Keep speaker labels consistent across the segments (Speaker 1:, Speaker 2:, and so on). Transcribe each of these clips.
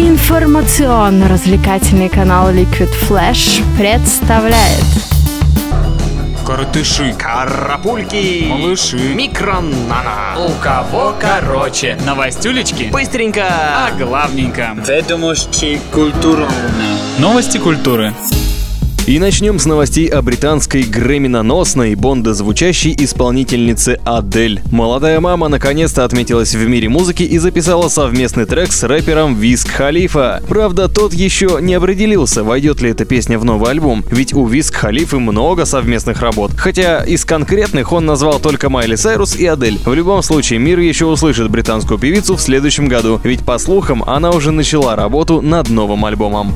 Speaker 1: Информационно-развлекательный канал Liquid Flash представляет
Speaker 2: Коротыши,
Speaker 3: Карапульки,
Speaker 2: малыши,
Speaker 3: микронана.
Speaker 2: у кого короче. Новостюлечки
Speaker 3: Быстренько.
Speaker 2: а главненько.
Speaker 4: Ведомости культурно.
Speaker 2: Новости культуры.
Speaker 5: И начнем с новостей о британской грэмми-наносной, бондозвучащей исполнительнице Адель. Молодая мама наконец-то отметилась в мире музыки и записала совместный трек с рэпером Виск Халифа. Правда, тот еще не определился, войдет ли эта песня в новый альбом, ведь у Виск Халифы много совместных работ. Хотя из конкретных он назвал только Майли Сайрус и Адель. В любом случае, мир еще услышит британскую певицу в следующем году, ведь по слухам она уже начала работу над новым альбомом.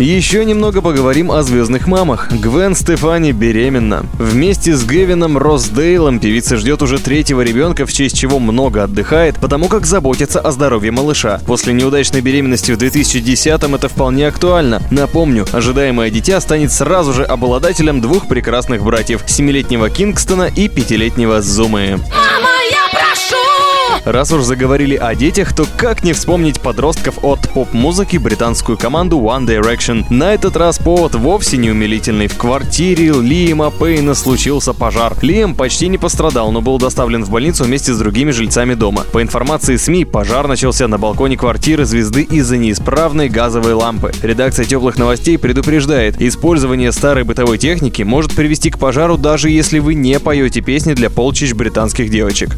Speaker 5: Еще немного поговорим о звездных мамах. Гвен Стефани беременна. Вместе с Гевином Росдейлом певица ждет уже третьего ребенка, в честь чего много отдыхает, потому как заботится о здоровье малыша. После неудачной беременности в 2010-м это вполне актуально. Напомню, ожидаемое дитя станет сразу же обладателем двух прекрасных братьев – семилетнего Кингстона и пятилетнего Зумы. Раз уж заговорили о детях, то как не вспомнить подростков от поп-музыки британскую команду One Direction. На этот раз повод вовсе не умилительный. В квартире Лиема Пейна случился пожар. Лием почти не пострадал, но был доставлен в больницу вместе с другими жильцами дома. По информации СМИ, пожар начался на балконе квартиры звезды из-за неисправной газовой лампы. Редакция теплых новостей предупреждает, использование старой бытовой техники может привести к пожару даже если вы не поете песни для полчищ британских девочек.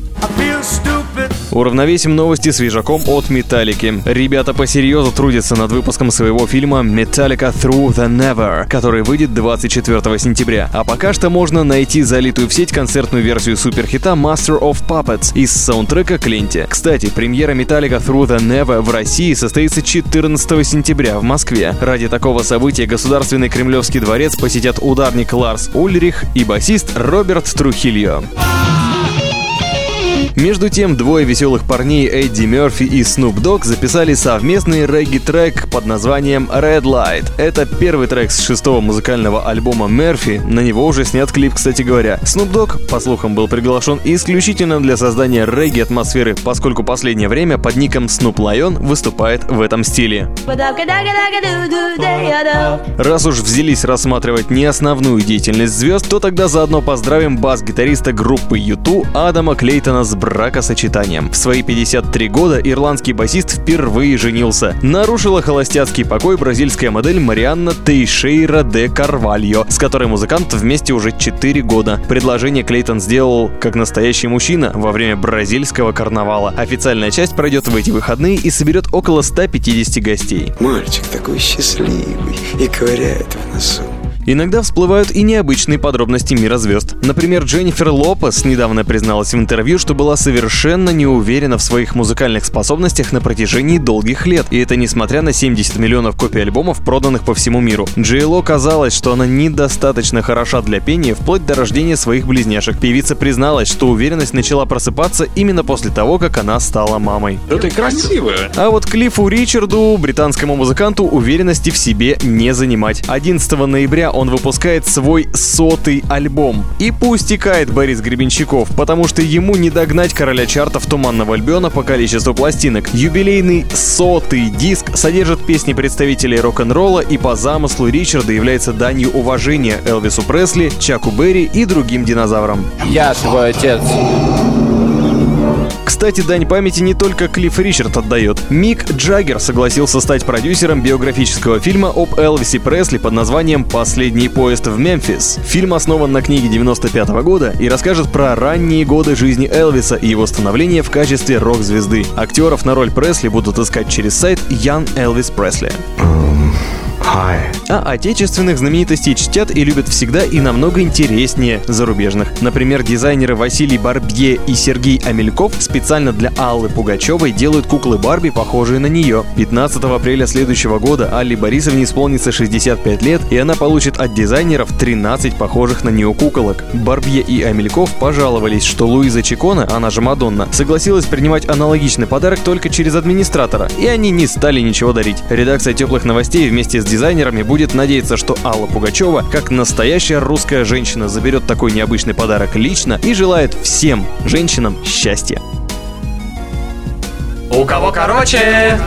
Speaker 5: Уравновесим новости свежаком от Металлики. Ребята посерьезно трудятся над выпуском своего фильма Metallica Through the Never, который выйдет 24 сентября. А пока что можно найти залитую в сеть концертную версию суперхита Master of Puppets из саундтрека Кленти. Кстати, премьера Metallica Through the Never в России состоится 14 сентября в Москве. Ради такого события Государственный Кремлевский дворец посетят ударник Ларс Ульрих и басист Роберт Трухильо. Между тем, двое веселых парней Эдди Мерфи и Snoop Dogg записали совместный регги-трек под названием Red Light. Это первый трек с шестого музыкального альбома Мерфи, на него уже снят клип, кстати говоря. Snoop Dogg, по слухам, был приглашен исключительно для создания регги-атмосферы, поскольку последнее время под ником Snoop Lion выступает в этом стиле. Раз уж взялись рассматривать не основную деятельность звезд, то тогда заодно поздравим бас-гитариста группы U2 Адама Клейтона с бракосочетанием. В свои 53 года ирландский басист впервые женился. Нарушила холостяцкий покой бразильская модель Марианна Тейшейра де Карвальо, с которой музыкант вместе уже 4 года. Предложение Клейтон сделал как настоящий мужчина во время бразильского карнавала. Официальная часть пройдет в эти выходные и соберет около 150 гостей.
Speaker 6: Мальчик такой счастливый и ковыряет в носу.
Speaker 5: Иногда всплывают и необычные подробности мира звезд. Например, Дженнифер Лопес недавно призналась в интервью, что была совершенно не уверена в своих музыкальных способностях на протяжении долгих лет. И это несмотря на 70 миллионов копий альбомов, проданных по всему миру. Джейло казалось, что она недостаточно хороша для пения вплоть до рождения своих близняшек. Певица призналась, что уверенность начала просыпаться именно после того, как она стала мамой.
Speaker 4: Да ты красивая.
Speaker 5: А вот Клиффу Ричарду, британскому музыканту, уверенности в себе не занимать. 11 ноября он выпускает свой сотый альбом. И пусть Борис Гребенщиков, потому что ему не догнать короля чартов Туманного Альбиона по количеству пластинок. Юбилейный сотый диск содержит песни представителей рок-н-ролла и по замыслу Ричарда является данью уважения Элвису Пресли, Чаку Берри и другим динозаврам.
Speaker 4: Я твой отец.
Speaker 5: Кстати, дань памяти не только Клифф Ричард отдает. Мик Джаггер согласился стать продюсером биографического фильма об Элвисе Пресли под названием «Последний поезд в Мемфис». Фильм основан на книге 95 года и расскажет про ранние годы жизни Элвиса и его становление в качестве рок-звезды. Актеров на роль Пресли будут искать через сайт Young Elvis Presley. А отечественных знаменитостей чтят и любят всегда и намного интереснее зарубежных. Например, дизайнеры Василий Барбье и Сергей Амельков специально для Аллы Пугачевой делают куклы Барби, похожие на нее. 15 апреля следующего года Алле Борисовне исполнится 65 лет, и она получит от дизайнеров 13 похожих на нее куколок. Барбье и Амельков пожаловались, что Луиза Чикона, она же Мадонна, согласилась принимать аналогичный подарок только через администратора, и они не стали ничего дарить. Редакция теплых новостей вместе с дизайнерами будет надеяться, что Алла Пугачева, как настоящая русская женщина, заберет такой необычный подарок лично и желает всем женщинам счастья.
Speaker 2: У кого короче?